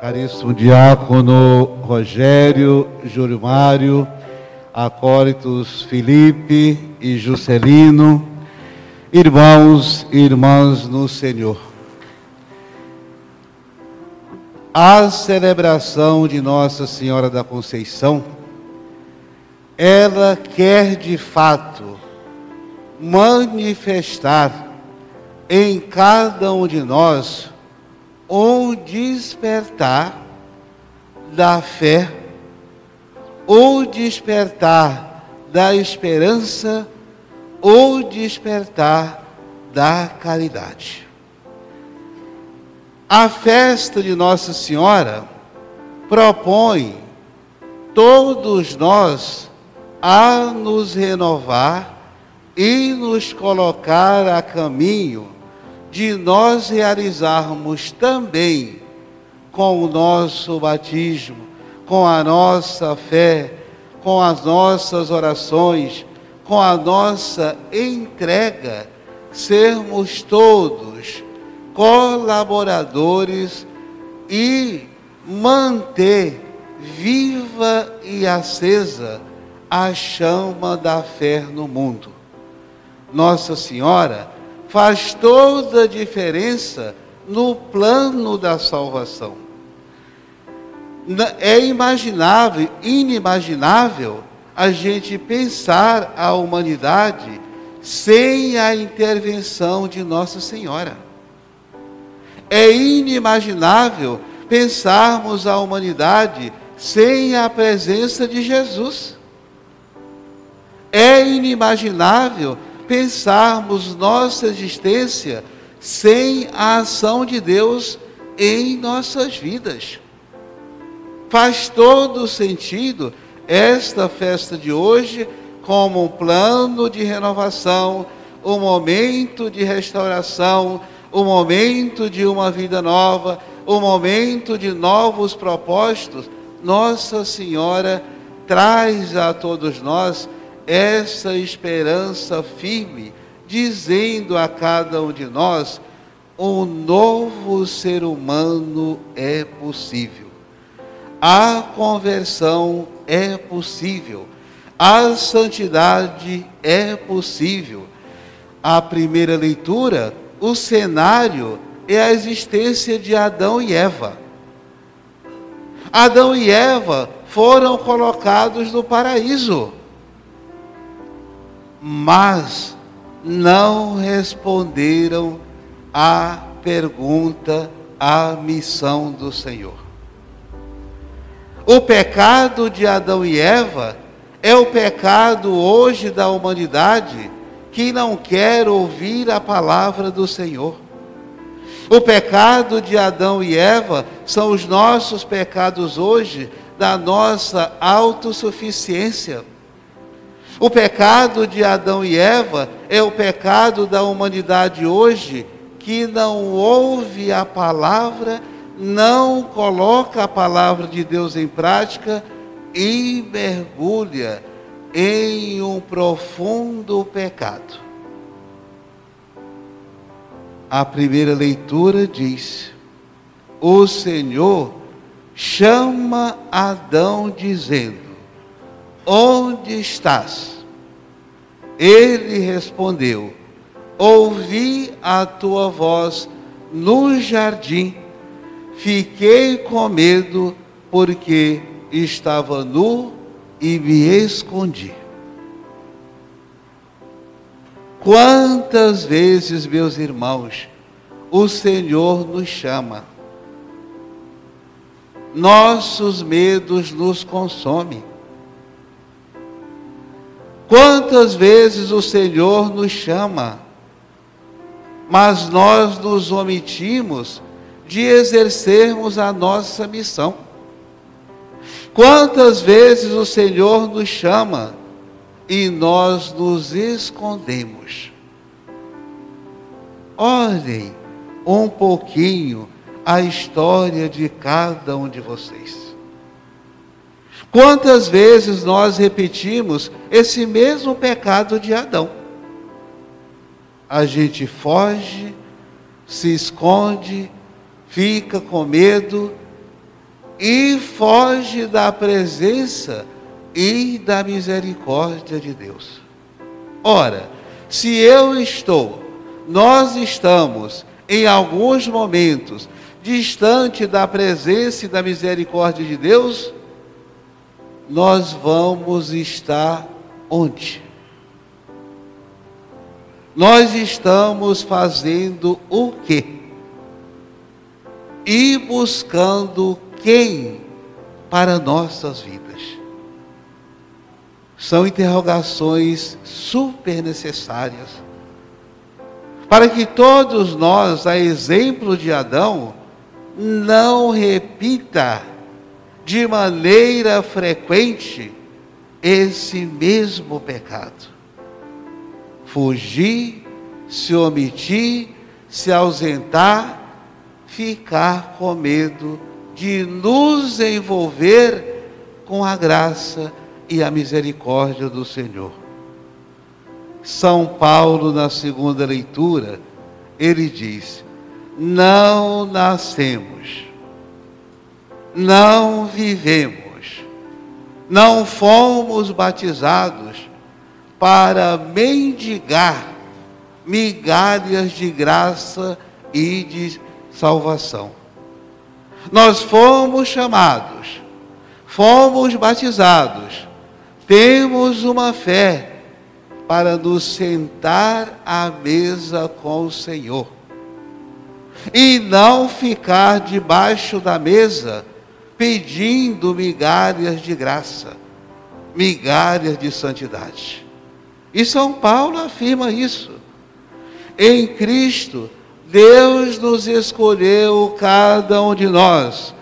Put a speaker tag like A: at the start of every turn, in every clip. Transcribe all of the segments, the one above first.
A: Caríssimo diácono Rogério, Júlio Mário, acólitos Felipe e Juscelino, irmãos e irmãs no Senhor. A celebração de Nossa Senhora da Conceição, ela quer de fato manifestar em cada um de nós um despertar da fé, ou despertar da esperança, ou despertar da caridade. A festa de Nossa Senhora propõe todos nós a nos renovar e nos colocar a caminho de nós realizarmos também com o nosso batismo, com a nossa fé, com as nossas orações, com a nossa entrega, sermos todos colaboradores e manter viva e acesa a chama da fé no mundo. Nossa Senhora faz toda a diferença no plano da salvação. É imaginável, inimaginável, a gente pensar a humanidade sem a intervenção de Nossa Senhora. É inimaginável pensarmos a humanidade sem a presença de Jesus. É inimaginável pensarmos nossa existência sem a ação de Deus em nossas vidas. Faz todo sentido esta festa de hoje como um plano de renovação, um momento de restauração, um momento de uma vida nova, um momento de novos propósitos. Nossa Senhora traz a todos nós essa esperança firme, dizendo a cada um de nós: um novo ser humano é possível. A conversão é possível. A santidade é possível. A primeira leitura, o cenário é a existência de Adão e Eva. Adão e Eva foram colocados no paraíso mas não responderam à pergunta, à missão do Senhor. O pecado de Adão e Eva é o pecado hoje da humanidade que não quer ouvir a palavra do Senhor. O pecado de Adão e Eva são os nossos pecados hoje da nossa autossuficiência o pecado de Adão e Eva é o pecado da humanidade hoje que não ouve a palavra, não coloca a palavra de Deus em prática e mergulha em um profundo pecado. A primeira leitura diz: O Senhor chama Adão dizendo: Onde estás? Ele respondeu: Ouvi a tua voz no jardim, fiquei com medo, porque estava nu e me escondi. Quantas vezes, meus irmãos, o Senhor nos chama, nossos medos nos consomem Quantas vezes o Senhor nos chama, mas nós nos omitimos de exercermos a nossa missão. Quantas vezes o Senhor nos chama e nós nos escondemos. Olhem um pouquinho a história de cada um de vocês. Quantas vezes nós repetimos esse mesmo pecado de Adão? A gente foge, se esconde, fica com medo e foge da presença e da misericórdia de Deus. Ora, se eu estou, nós estamos, em alguns momentos, distante da presença e da misericórdia de Deus, nós vamos estar onde? Nós estamos fazendo o quê? E buscando quem para nossas vidas? São interrogações super necessárias para que todos nós, a exemplo de Adão, não repita de maneira frequente esse mesmo pecado. Fugir, se omitir, se ausentar, ficar com medo de nos envolver com a graça e a misericórdia do Senhor. São Paulo, na segunda leitura, ele diz: Não nascemos, não vivemos, não fomos batizados para mendigar migalhas de graça e de salvação. Nós fomos chamados, fomos batizados, temos uma fé para nos sentar à mesa com o Senhor e não ficar debaixo da mesa pedindo migalhas de graça, migalhas de santidade. E São Paulo afirma isso. Em Cristo, Deus nos escolheu, cada um de nós,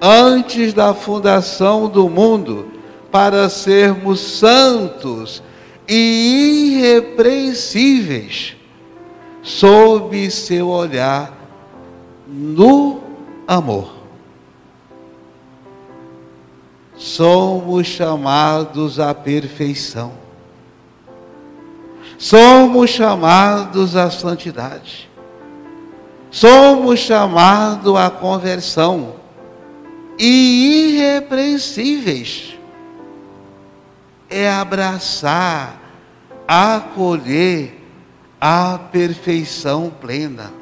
A: antes da fundação do mundo, para sermos santos e irrepreensíveis, sob seu olhar no amor. Somos chamados à perfeição. Somos chamados à santidade. Somos chamados à conversão e irrepreensíveis é abraçar, acolher a perfeição plena.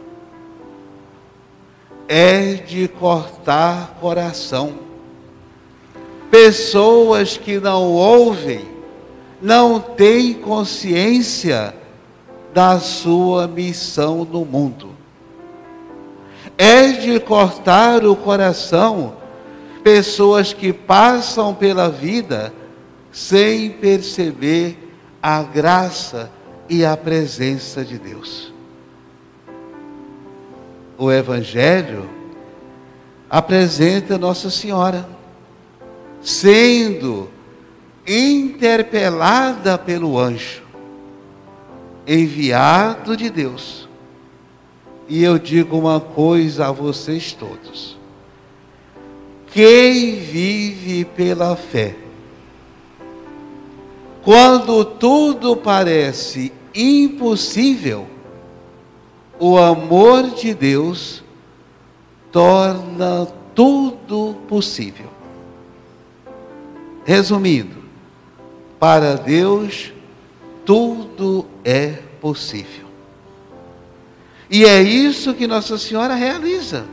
A: É de cortar coração. Pessoas que não ouvem, não têm consciência da sua missão no mundo. É de cortar o coração pessoas que passam pela vida sem perceber a graça e a presença de Deus. O Evangelho apresenta Nossa Senhora sendo interpelada pelo anjo, enviado de Deus. E eu digo uma coisa a vocês todos: quem vive pela fé, quando tudo parece impossível, o amor de Deus torna tudo possível. Resumindo, para Deus tudo é possível. E é isso que Nossa Senhora realiza.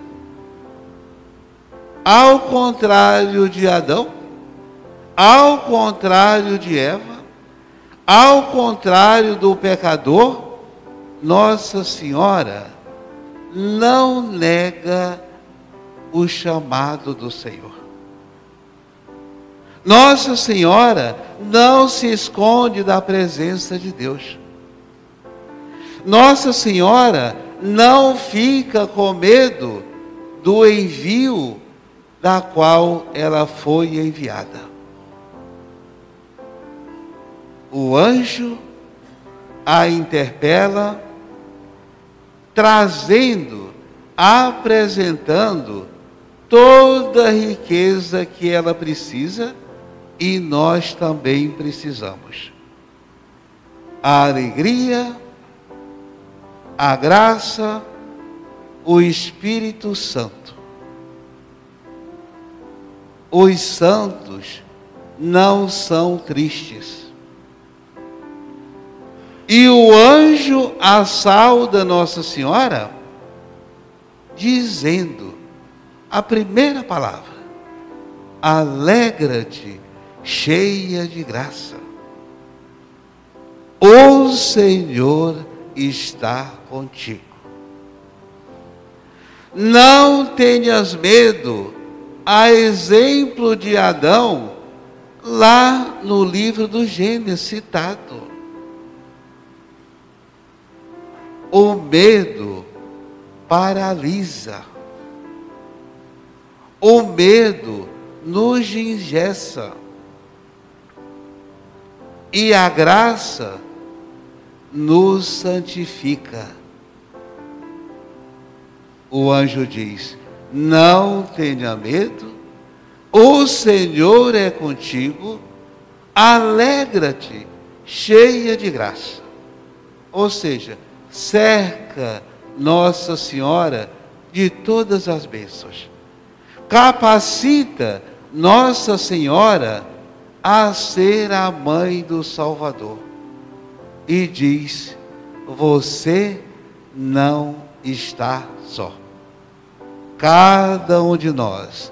A: Ao contrário de Adão, ao contrário de Eva, ao contrário do pecador, Nossa Senhora não nega o chamado do Senhor. Nossa Senhora não se esconde da presença de Deus. Nossa Senhora não fica com medo do envio da qual ela foi enviada. o anjo a interpela, trazendo, apresentando toda a riqueza que ela precisa e nós também precisamos. A alegria, a graça, o Espírito Santo. os santos não são tristes. E o anjo assalda Nossa Senhora, dizendo a primeira palavra: Alegra-te, cheia de graça. O Senhor está contigo. Não tenhas medo, a exemplo de Adão, lá no livro do Gênesis citado. O medo paralisa. O medo nos engessa. E a graça nos santifica. O anjo diz: Não tenha medo, o Senhor é contigo, alegra-te, cheia de graça. Ou seja, cerca Nossa Senhora de todas as bênçãos. Capacita Nossa Senhora a ser a mãe do Salvador. E diz: Você não está só. Cada um de nós,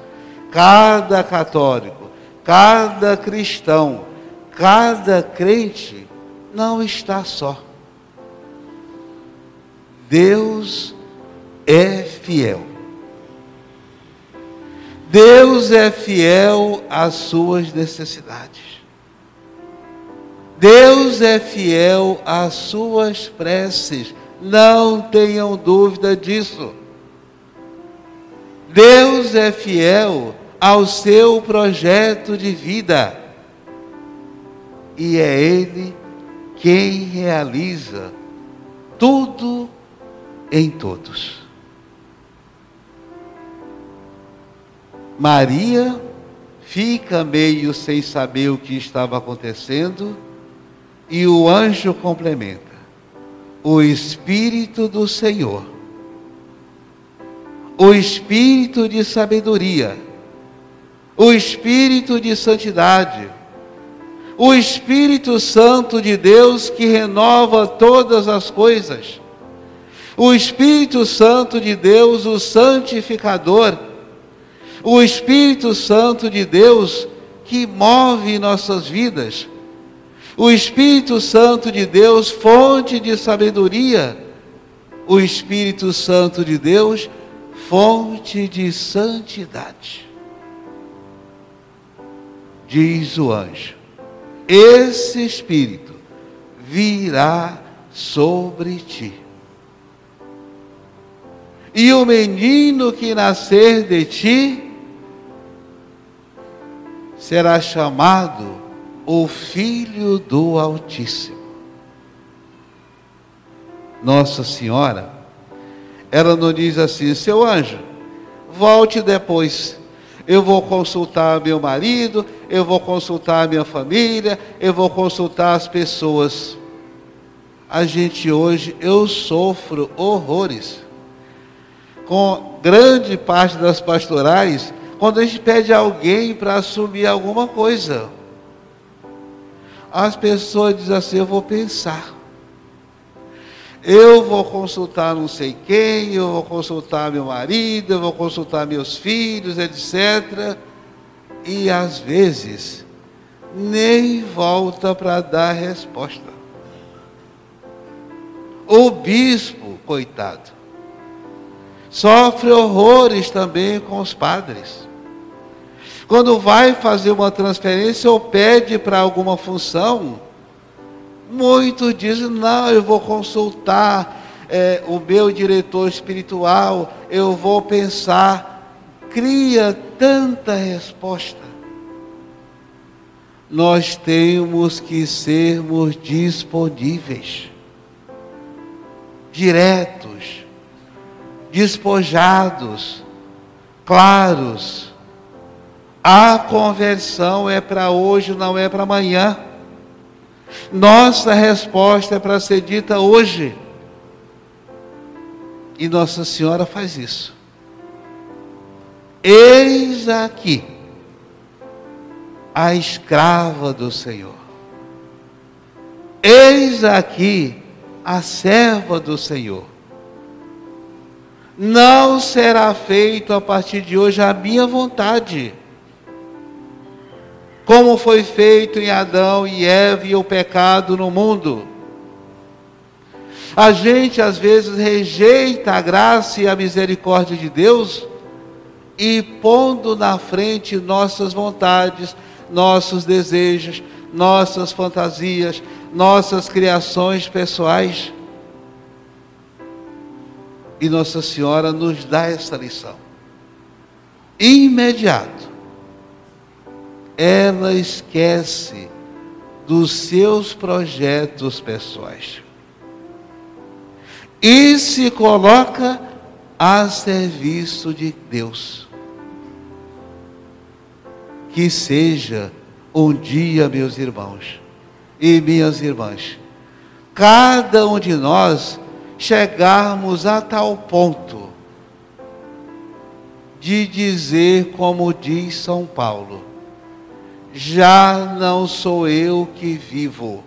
A: cada católico, cada cristão, cada crente não está só. Deus é fiel. Deus é fiel às suas necessidades. Deus é fiel às suas preces. Não tenham dúvida disso. Deus é fiel ao seu projeto de vida. E é Ele quem realiza tudo em todos. Maria fica meio sem saber o que estava acontecendo e o anjo complementa: o Espírito do Senhor, o Espírito de sabedoria, o Espírito de santidade, o Espírito Santo de Deus que renova todas as coisas. O Espírito Santo de Deus, o santificador, o Espírito Santo de Deus que move nossas vidas, o Espírito Santo de Deus, fonte de sabedoria, o Espírito Santo de Deus, fonte de santidade. Diz o anjo: esse Espírito virá sobre ti. E o menino que nascer de ti será chamado o Filho do Altíssimo. Nossa Senhora, ela não diz assim, seu anjo, volte depois. Eu vou consultar meu marido, eu vou consultar minha família, eu vou consultar as pessoas. A gente hoje, eu sofro horrores com grande parte das pastorais, quando a gente pede alguém para assumir alguma coisa. As pessoas dizem assim: Eu vou pensar. Eu vou consultar não sei quem, eu vou consultar meu marido, eu vou consultar meus filhos, etc. E às vezes nem volta para dar resposta. O bispo, coitado, sofre horrores também com os padres. Quando vai fazer uma transferência ou pede para alguma função, muitos dizem: não, eu vou consultar é, o meu diretor espiritual, eu vou pensar. Cria tanta resposta. Nós temos que sermos disponíveis, diretos despojados, claros. A conversão é para hoje, não é para amanhã. Nossa resposta é para ser dita hoje. E Nossa Senhora faz isso. Eis aqui a escrava do Senhor. Eis aqui a serva do Senhor. Não será feito a partir de hoje a minha vontade, como foi feito em Adão e Eva e o pecado no mundo. A gente às vezes rejeita a graça e a misericórdia de Deus e pondo na frente nossas vontades, nossos desejos, nossas fantasias, nossas criações pessoais. E Nossa Senhora nos dá essa lição. Imediato, ela esquece dos seus projetos pessoais e se coloca a serviço de Deus. Que seja um dia, meus irmãos e minhas irmãs, cada um de nós chegarmos a tal ponto de dizer, como diz São Paulo, já não sou eu que vivo,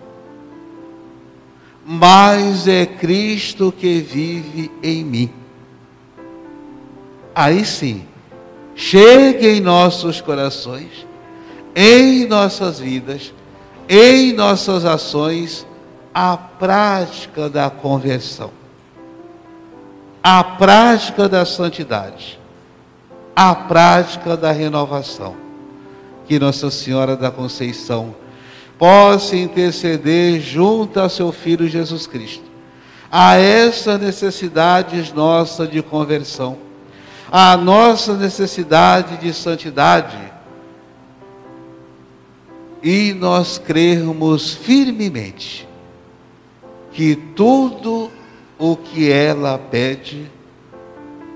A: mas é Cristo que vive em mim. Aí sim, chegue em nossos corações, em nossas vidas, em nossas ações, a prática da conversão, a prática da santidade, a prática da renovação. Que Nossa Senhora da Conceição possa interceder junto a seu Filho Jesus Cristo a essa necessidade nossa de conversão a nossa necessidade de santidade e nós crermos firmemente que tudo o que ela pede,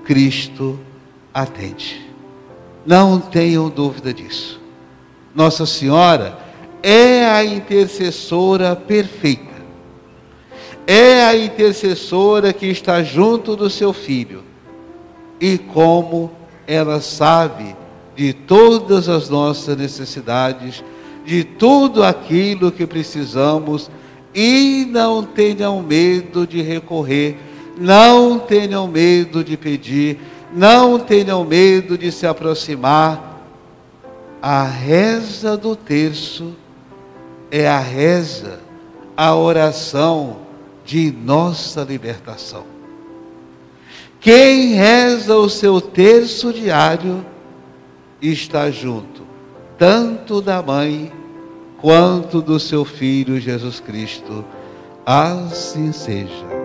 A: Cristo atende. Não tenham dúvida disso. Nossa Senhora é a intercessora perfeita. É a intercessora que está junto do seu filho e como ela sabe de todas as nossas necessidades, de tudo aquilo que precisamos, e não tenham medo de recorrer, não tenham medo de pedir, não tenham medo de se aproximar. A reza do terço é a reza, a oração de nossa libertação. Quem reza o seu terço diário está junto, tanto da mãe quanto do seu filho Jesus Cristo. Assim seja.